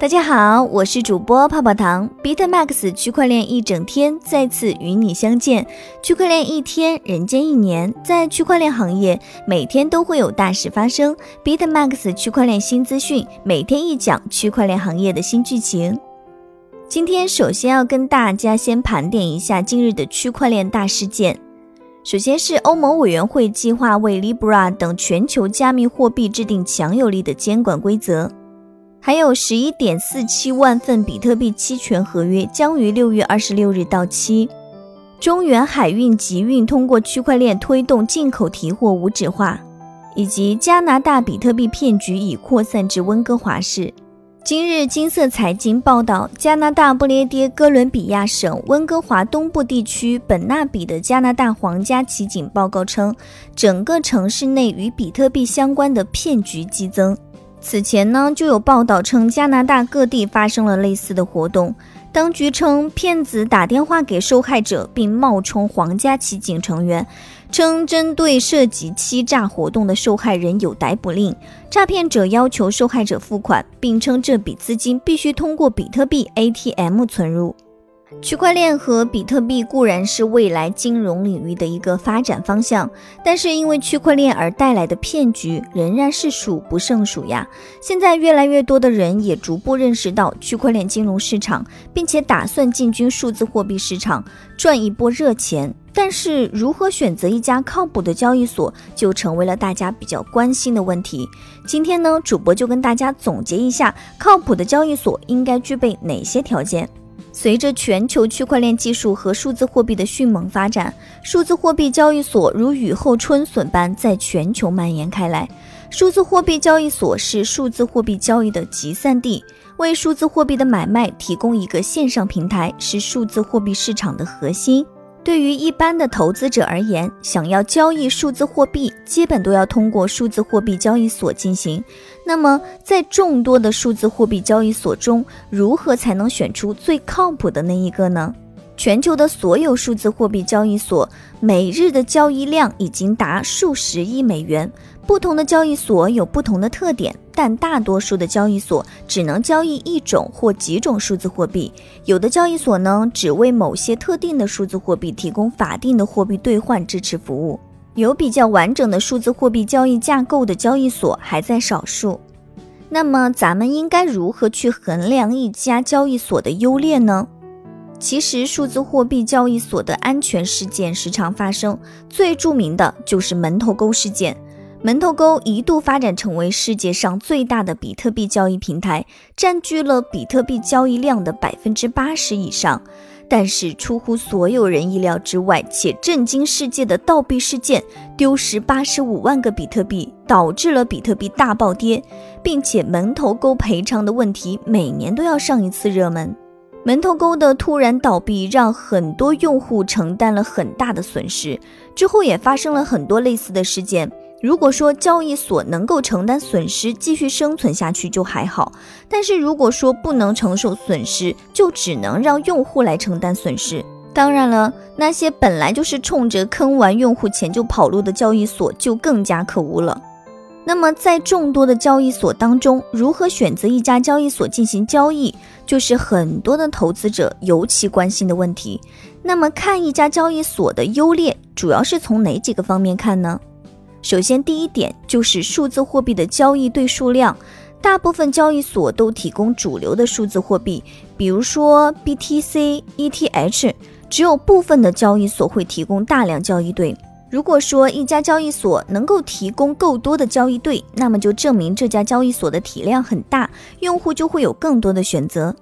大家好，我是主播泡泡糖，BitMax 区块链一整天再次与你相见。区块链一天，人间一年，在区块链行业，每天都会有大事发生。BitMax 区块链新资讯，每天一讲区块链行业的新剧情。今天首先要跟大家先盘点一下今日的区块链大事件。首先是欧盟委员会计划为 Libra 等全球加密货币制定强有力的监管规则。还有十一点四七万份比特币期权合约将于六月二十六日到期。中原海运集运通过区块链推动进口提货无纸化，以及加拿大比特币骗局已扩散至温哥华市。今日金色财经报道，加拿大不列颠哥伦比亚省温哥华东部地区本纳比的加拿大皇家骑警报告称，整个城市内与比特币相关的骗局激增。此前呢，就有报道称加拿大各地发生了类似的活动。当局称，骗子打电话给受害者，并冒充皇家骑警成员，称针对涉及欺诈活动的受害人有逮捕令。诈骗者要求受害者付款，并称这笔资金必须通过比特币 ATM 存入。区块链和比特币固然是未来金融领域的一个发展方向，但是因为区块链而带来的骗局仍然是数不胜数呀。现在越来越多的人也逐步认识到区块链金融市场，并且打算进军数字货币市场赚一波热钱。但是如何选择一家靠谱的交易所，就成为了大家比较关心的问题。今天呢，主播就跟大家总结一下，靠谱的交易所应该具备哪些条件。随着全球区块链技术和数字货币的迅猛发展，数字货币交易所如雨后春笋般在全球蔓延开来。数字货币交易所是数字货币交易的集散地，为数字货币的买卖提供一个线上平台，是数字货币市场的核心。对于一般的投资者而言，想要交易数字货币，基本都要通过数字货币交易所进行。那么，在众多的数字货币交易所中，如何才能选出最靠谱的那一个呢？全球的所有数字货币交易所每日的交易量已经达数十亿美元。不同的交易所有不同的特点，但大多数的交易所只能交易一种或几种数字货币。有的交易所呢，只为某些特定的数字货币提供法定的货币兑换支持服务。有比较完整的数字货币交易架构的交易所还在少数。那么，咱们应该如何去衡量一家交易所的优劣呢？其实，数字货币交易所的安全事件时常发生，最著名的就是门头沟事件。门头沟一度发展成为世界上最大的比特币交易平台，占据了比特币交易量的百分之八十以上。但是，出乎所有人意料之外且震惊世界的盗币事件，丢失八十五万个比特币，导致了比特币大暴跌，并且门头沟赔偿的问题每年都要上一次热门。门头沟的突然倒闭，让很多用户承担了很大的损失。之后也发生了很多类似的事件。如果说交易所能够承担损失，继续生存下去就还好；但是如果说不能承受损失，就只能让用户来承担损失。当然了，那些本来就是冲着坑完用户钱就跑路的交易所，就更加可恶了。那么，在众多的交易所当中，如何选择一家交易所进行交易，就是很多的投资者尤其关心的问题。那么，看一家交易所的优劣，主要是从哪几个方面看呢？首先，第一点就是数字货币的交易对数量，大部分交易所都提供主流的数字货币，比如说 BTC、ETH，只有部分的交易所会提供大量交易对。如果说一家交易所能够提供够多的交易对，那么就证明这家交易所的体量很大，用户就会有更多的选择。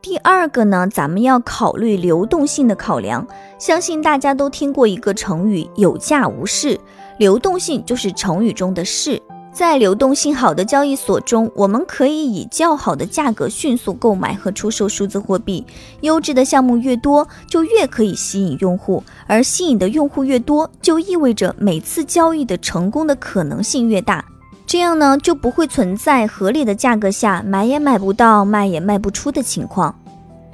第二个呢，咱们要考虑流动性的考量。相信大家都听过一个成语“有价无市”，流动性就是成语中的“市”。在流动性好的交易所中，我们可以以较好的价格迅速购买和出售数字货币。优质的项目越多，就越可以吸引用户，而吸引的用户越多，就意味着每次交易的成功的可能性越大。这样呢，就不会存在合理的价格下买也买不到、卖也卖不出的情况。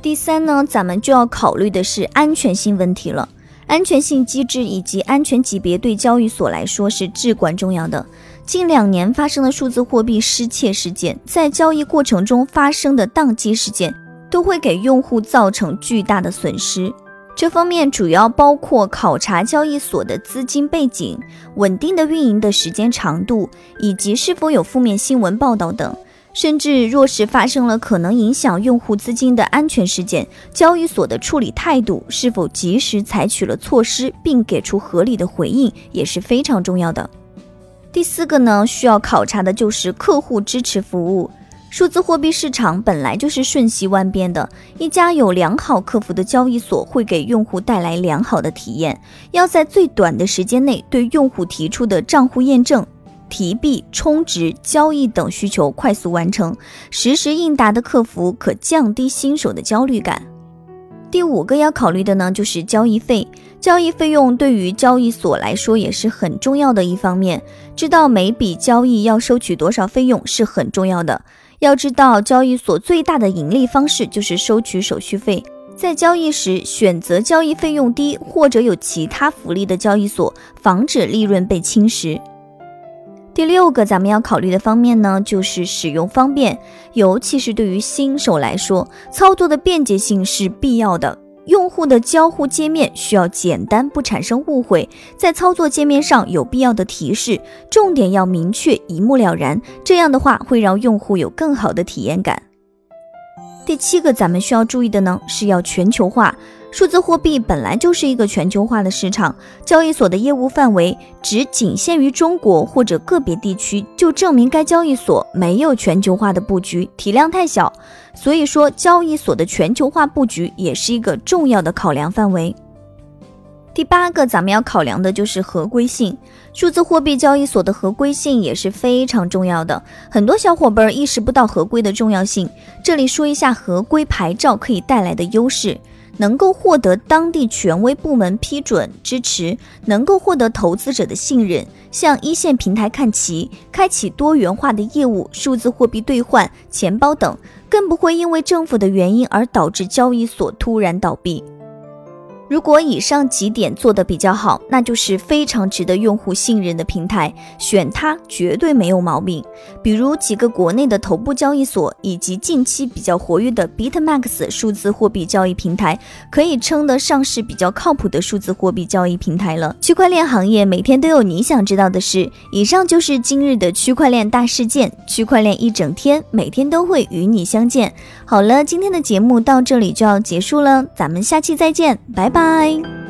第三呢，咱们就要考虑的是安全性问题了。安全性机制以及安全级别对交易所来说是至关重要的。近两年发生的数字货币失窃事件，在交易过程中发生的宕机事件，都会给用户造成巨大的损失。这方面主要包括考察交易所的资金背景、稳定的运营的时间长度，以及是否有负面新闻报道等。甚至，若是发生了可能影响用户资金的安全事件，交易所的处理态度是否及时采取了措施，并给出合理的回应，也是非常重要的。第四个呢，需要考察的就是客户支持服务。数字货币市场本来就是瞬息万变的，一家有良好客服的交易所会给用户带来良好的体验。要在最短的时间内对用户提出的账户验证、提币、充值、交易等需求快速完成，实时应答的客服可降低新手的焦虑感。第五个要考虑的呢，就是交易费。交易费用对于交易所来说也是很重要的一方面，知道每笔交易要收取多少费用是很重要的。要知道，交易所最大的盈利方式就是收取手续费。在交易时，选择交易费用低或者有其他福利的交易所，防止利润被侵蚀。第六个，咱们要考虑的方面呢，就是使用方便，尤其是对于新手来说，操作的便捷性是必要的。用户的交互界面需要简单，不产生误会。在操作界面上有必要的提示，重点要明确，一目了然。这样的话会让用户有更好的体验感。第七个，咱们需要注意的呢，是要全球化。数字货币本来就是一个全球化的市场，交易所的业务范围只仅限于中国或者个别地区，就证明该交易所没有全球化的布局，体量太小。所以说，交易所的全球化布局也是一个重要的考量范围。第八个，咱们要考量的就是合规性。数字货币交易所的合规性也是非常重要的，很多小伙伴意识不到合规的重要性。这里说一下合规牌照可以带来的优势。能够获得当地权威部门批准支持，能够获得投资者的信任，向一线平台看齐，开启多元化的业务，数字货币兑换、钱包等，更不会因为政府的原因而导致交易所突然倒闭。如果以上几点做得比较好，那就是非常值得用户信任的平台，选它绝对没有毛病。比如几个国内的头部交易所，以及近期比较活跃的 BitMax 数字货币交易平台，可以称得上是比较靠谱的数字货币交易平台了。区块链行业每天都有你想知道的事。以上就是今日的区块链大事件，区块链一整天，每天都会与你相见。好了，今天的节目到这里就要结束了，咱们下期再见，拜拜。